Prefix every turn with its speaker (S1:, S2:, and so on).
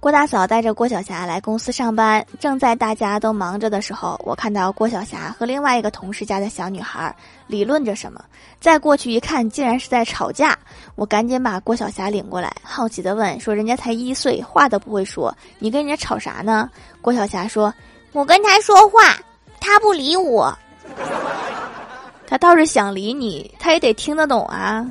S1: 郭大嫂带着郭晓霞来公司上班，正在大家都忙着的时候，我看到郭晓霞和另外一个同事家的小女孩理论着什么。再过去一看，竟然是在吵架。我赶紧把郭晓霞领过来，好奇的问：“说人家才一岁，话都不会说，你跟人家吵啥呢？”郭晓霞说：“
S2: 我跟他说话，他不理我。
S1: 他倒是想理你，他也得听得懂啊。”